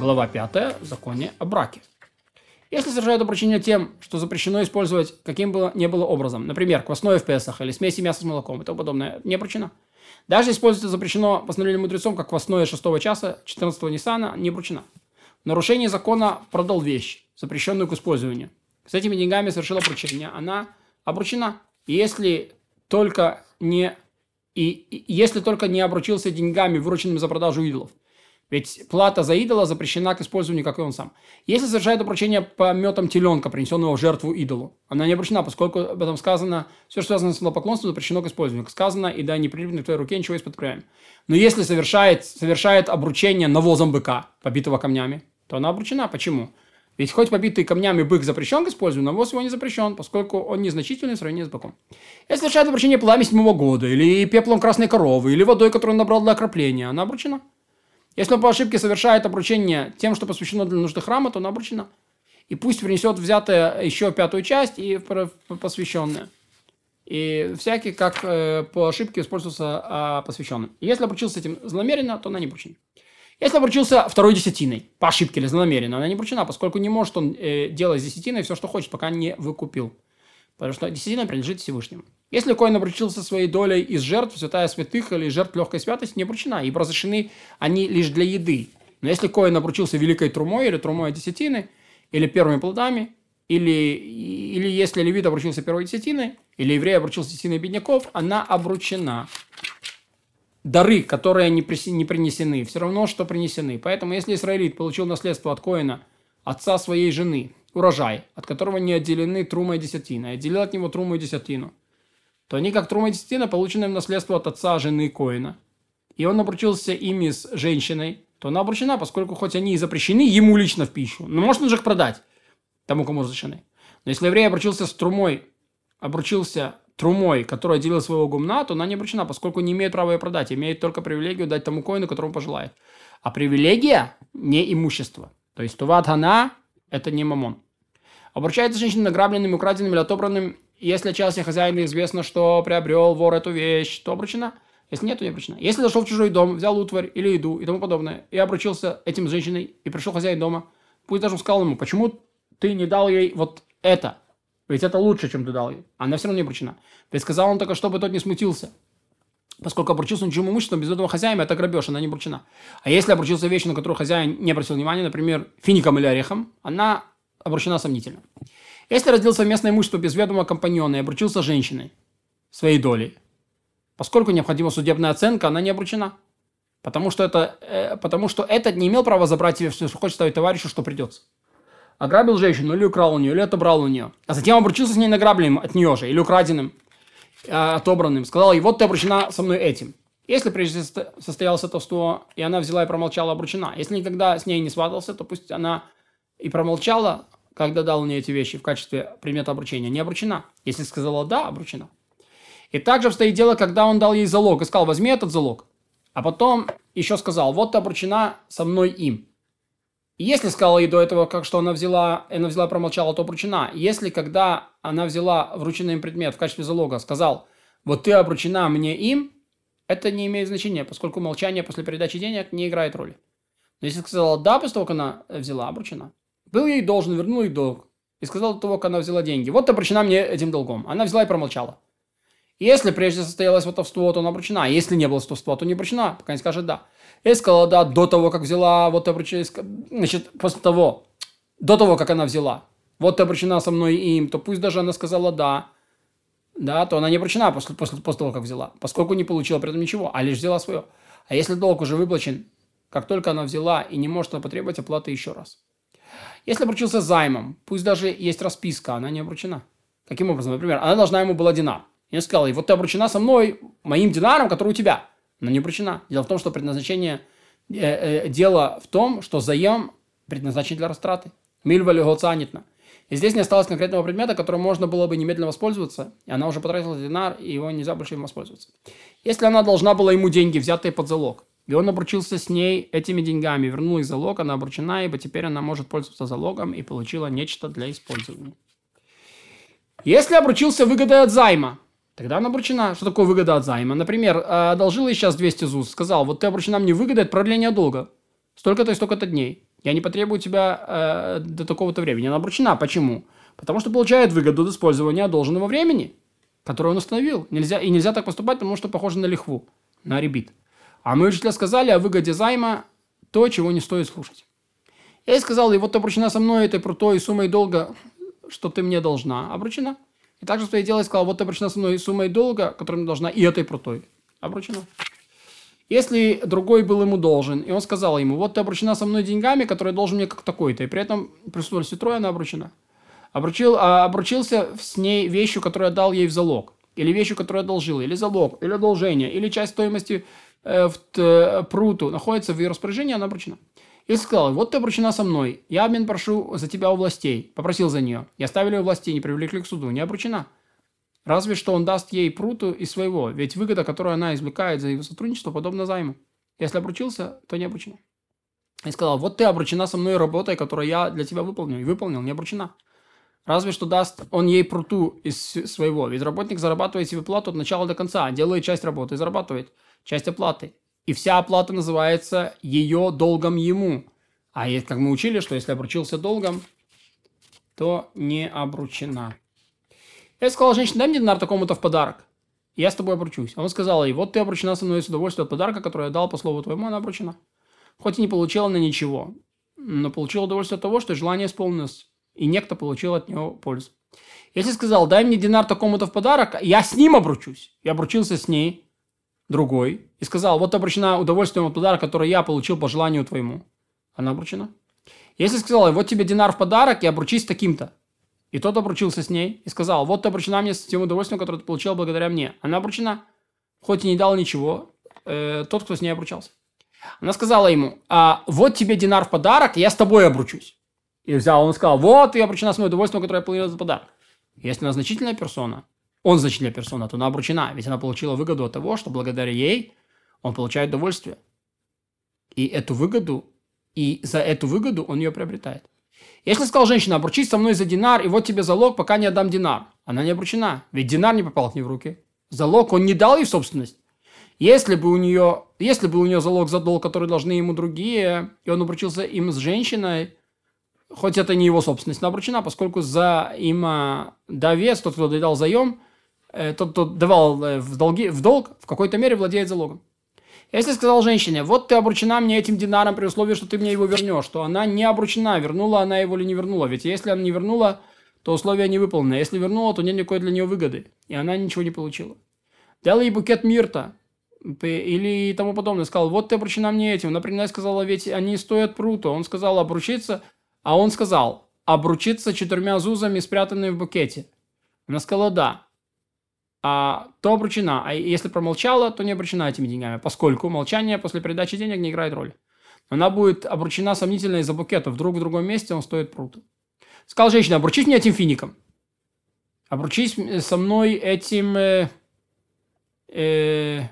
Глава 5. Законе о браке. Если совершают обручение тем, что запрещено использовать каким бы ни было образом, например, квасное в Песах или смеси мяса с молоком и тому подобное, не обручено. Даже использовать запрещено постановлением мудрецом, как квасное 6 часа 14 Ниссана, не обручено. Нарушение закона продал вещь, запрещенную к использованию. С этими деньгами совершил обручение, она обручена. И если только не, и, и если только не обручился деньгами, вырученными за продажу идолов. Ведь плата за идола запрещена к использованию, как и он сам. Если совершает обручение по метам теленка, принесенного в жертву идолу, она не обручена, поскольку об этом сказано, все, что связано с идолопоклонством, запрещено к использованию. Как сказано, и да не прилипнет к твоей руке ничего края. Но если совершает, совершает обручение навозом быка, побитого камнями, то она обручена. Почему? Ведь хоть побитый камнями бык запрещен к использованию, навоз его не запрещен, поскольку он незначительный в сравнении с быком. Если совершает обручение пламя седьмого года, или пеплом красной коровы, или водой, которую он набрал для окропления, она обручена. Если он по ошибке совершает обручение тем, что посвящено для нужды храма, то она обручена. И пусть принесет взятое еще пятую часть и посвященное. И всякий, как э, по ошибке используется э, посвященным. Если обручился этим злонамеренно, то она не обручена. Если обручился второй десятиной, по ошибке или злонамеренно, она не обручена, поскольку не может он э, делать с десятиной все, что хочет, пока не выкупил. Потому что десятина принадлежит Всевышнему. Если коин обручился своей долей из жертв святая святых или жертв легкой святости, не обручена, ибо разрешены они лишь для еды. Но если коин обручился великой трумой или трумой десятины, или первыми плодами, или, или если левит обручился первой десятиной, или еврей обручился десятиной бедняков, она обручена. Дары, которые не, не принесены, все равно, что принесены. Поэтому, если израилит получил наследство от коина, отца своей жены, урожай, от которого не отделены трума и десятина, и отделил от него труму и десятину, то они, как трума и десятина, получены в наследство от отца жены Коина. И он обручился ими с женщиной, то она обручена, поскольку хоть они и запрещены ему лично в пищу, но можно же их продать тому, кому разрешены. Но если еврей обручился с трумой, обручился трумой, которая отделила своего гумна, то она не обручена, поскольку не имеет права ее продать, имеет только привилегию дать тому коину, которому пожелает. А привилегия не имущество. То есть туват хана – это не мамон. Обручается женщина награбленным, украденным или отобранным, если части хозяина известно, что приобрел вор эту вещь, то обручена. Если нет, то не обручена. Если зашел в чужой дом, взял утварь или еду и тому подобное, и обручился этим с женщиной, и пришел хозяин дома, пусть даже сказал ему, почему ты не дал ей вот это? Ведь это лучше, чем ты дал ей. Она все равно не обручена. Ведь сказал он только, чтобы тот не смутился. Поскольку обручился он чужим имуществом, без этого хозяина это грабеж, она не обручена. А если обручился вещью, на которую хозяин не обратил внимания, например, фиником или орехом, она обручена сомнительно. Если разделил совместное имущество без ведома компаньона и обручился женщиной своей долей, поскольку необходима судебная оценка, она не обручена. Потому что, это, э, потому что этот не имел права забрать себе все, что хочет ставить товарищу, что придется. Ограбил женщину, или украл у нее, или отобрал у нее. А затем обручился с ней награбленным от нее же, или украденным, отобранным. Сказал ей, вот ты обручена со мной этим. Если прежде состоялось этовство, и она взяла и промолчала, обручена. Если никогда с ней не сватался, то пусть она и промолчала, когда дал мне эти вещи в качестве предмета обручения, не обручена. Если сказала «да», обручена. И также обстоит дело, когда он дал ей залог и сказал «возьми этот залог». А потом еще сказал «вот ты обручена со мной им». Если сказала ей до этого, как что она взяла, она взяла промолчала, то обручена. Если когда она взяла врученный им предмет в качестве залога, сказал «вот ты обручена мне им», это не имеет значения, поскольку молчание после передачи денег не играет роли. Но если сказала «да», после того, как она взяла, обручена. Был ей должен, вернул ей долг. И сказал до того, как она взяла деньги. Вот ты обручена мне этим долгом. Она взяла и промолчала. Если прежде состоялось сватовство, то она обручена. Если не было сватовства, то не обручена, пока не скажет «да». И сказала «да» до того, как взяла, вот ты обручена, значит, после того, до того, как она взяла. Вот ты обручена со мной и им, то пусть даже она сказала «да», да, то она не обручена после, после, после того, как взяла, поскольку не получила при этом ничего, а лишь взяла свое. А если долг уже выплачен, как только она взяла и не может потребовать оплаты еще раз. Если обручился займом, пусть даже есть расписка, она не обручена. Каким образом? Например, она должна ему была динар. И он сказал, и вот ты обручена со мной, моим динаром, который у тебя. Она не обручена. Дело в том, что предназначение, э, э, дело в том, что заем предназначен для растраты. Мильва легоцанитна. И здесь не осталось конкретного предмета, которым можно было бы немедленно воспользоваться, и она уже потратила динар, и его нельзя больше им воспользоваться. Если она должна была ему деньги, взятые под залог, и он обручился с ней этими деньгами, вернул их залог, она обручена, ибо теперь она может пользоваться залогом и получила нечто для использования. Если обручился выгодой от займа, тогда она обручена. Что такое выгода от займа? Например, одолжил ей сейчас 200 ЗУС, сказал, вот ты обручена мне выгодой от продления долга. Столько-то и столько-то дней. Я не потребую тебя э, до такого-то времени. Она обручена. Почему? Потому что получает выгоду от использования одолженного времени, которое он установил. Нельзя, и нельзя так поступать, потому что похоже на лихву, на ребит. А мы учителя сказали о выгоде займа то, чего не стоит слушать. Я ей сказал, и вот ты обручена со мной этой крутой суммой долга, что ты мне должна. Обручена. И также своей дело сказал, вот ты обручена со мной суммой долга, которую мне должна, и этой крутой. Обручена. Если другой был ему должен, и он сказал ему, вот ты обручена со мной деньгами, которые должен мне как такой-то, и при этом присутствовали трое, она обручена. Обручил, а, обручился с ней вещью, которую я дал ей в залог, или вещью, которую одолжил, или залог, или одолжение, или часть стоимости э, в э, пруту находится в ее распоряжении, она обручена. И сказал, вот ты обручена со мной, я обмен прошу за тебя у властей. Попросил за нее. И оставили у властей, не привлекли к суду, не обручена. Разве что он даст ей пруту из своего, ведь выгода, которую она извлекает за его сотрудничество, подобна займу. Если обручился, то не обручена. И сказал, вот ты обручена со мной работой, которую я для тебя выполнил. И выполнил, не обручена. Разве что даст он ей пруту из своего. Ведь работник зарабатывает себе плату от начала до конца, делает часть работы и зарабатывает часть оплаты. И вся оплата называется ее долгом ему. А как мы учили, что если обручился долгом, то не обручена. Я сказал женщине, дай мне динар такому-то в подарок. Я с тобой обручусь. А он сказал ей, вот ты обручена со мной с удовольствием от подарка, который я дал по слову твоему, она обручена. Хоть и не получила на ничего, но получила удовольствие от того, что желание исполнилось, и некто получил от него пользу. Если сказал, дай мне динар такому-то в подарок, я с ним обручусь. Я обручился с ней, другой, и сказал, вот обручена удовольствием от подарка, который я получил по желанию твоему. Она обручена. Если сказал, вот тебе динар в подарок, и обручись таким-то. И тот обручился с ней и сказал, вот ты обручена мне с тем удовольствием, которое ты получил благодаря мне. Она обручена, хоть и не дала ничего, э, тот, кто с ней обручался. Она сказала ему, а вот тебе динар в подарок, я с тобой обручусь. И взял, он сказал, вот ты обручена с моим удовольствием, которое я получил за подарок. Если она значительная персона, он значительная персона, то она обручена, ведь она получила выгоду от того, что благодаря ей он получает удовольствие. И эту выгоду, и за эту выгоду он ее приобретает. Если сказал женщина, обручись со мной за динар, и вот тебе залог, пока не отдам динар. Она не обручена, ведь динар не попал к ней в руки. Залог он не дал ей собственность. Если бы у нее, если бы у нее залог за долг, который должны ему другие, и он обручился им с женщиной, хоть это не его собственность, но обручена, поскольку за им довес, тот, кто дал заем, э, тот, кто давал э, в, долги, в долг, в какой-то мере владеет залогом. Если сказал женщине, вот ты обручена мне этим динаром при условии, что ты мне его вернешь, то она не обручена, вернула она его или не вернула. Ведь если она не вернула, то условия не выполнены. Если вернула, то нет никакой для нее выгоды. И она ничего не получила. Дал ей букет мирта или тому подобное. Сказал, вот ты обручена мне этим. Например, сказала, ведь они стоят прута. Он сказал обручиться, а он сказал, обручиться четырьмя зузами, спрятанными в букете. Она сказала, да а, то обручена. А если промолчала, то не обручена этими деньгами, поскольку молчание после передачи денег не играет роли. Она будет обручена сомнительно из-за букета. Вдруг в другом месте он стоит пруд. Сказал женщина, обручись мне этим фиником. Обручись со мной этим... Э, э,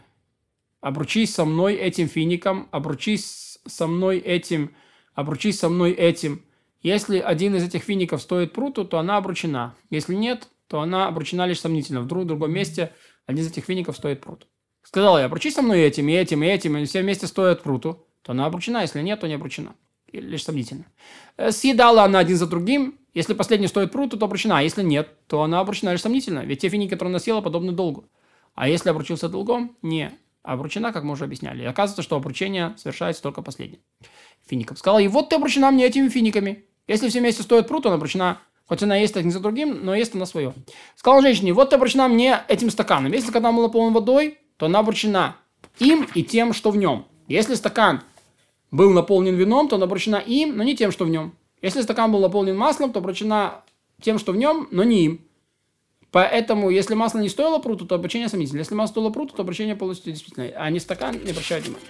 обручись со мной этим фиником. Обручись со мной этим... Обручись со мной этим. Если один из этих фиников стоит пруту, то она обручена. Если нет, то она обручена лишь сомнительно. В друг другом месте один из этих фиников стоит прут. Сказала я, обручись со мной этим, и этим, и этим, и все вместе стоят пруту, то она обручена, если нет, то не обручена. Или лишь сомнительно. Э, съедала она один за другим, если последний стоит пруту, то обручена, а если нет, то она обручена лишь сомнительно, ведь те финики, которые она съела, подобны долгу. А если обручился долгом, не обручена, как мы уже объясняли. И оказывается, что обручение совершается только последним фиником. Сказала, и вот ты обручена мне этими финиками. Если все вместе стоят прут, она обручена Хоть она есть один за другим, но есть она свое. Сказал женщине, вот ты обручена мне этим стаканом. Если стакан был наполнен водой, то она обручена им и тем, что в нем. Если стакан был наполнен вином, то она обручена им, но не тем, что в нем. Если стакан был наполнен маслом, то обручена тем, что в нем, но не им. Поэтому, если масло не стоило пруту, то обручение сомнительно. Если масло стоило пруту, то обручение полностью действительно. А не стакан, не обращают внимания.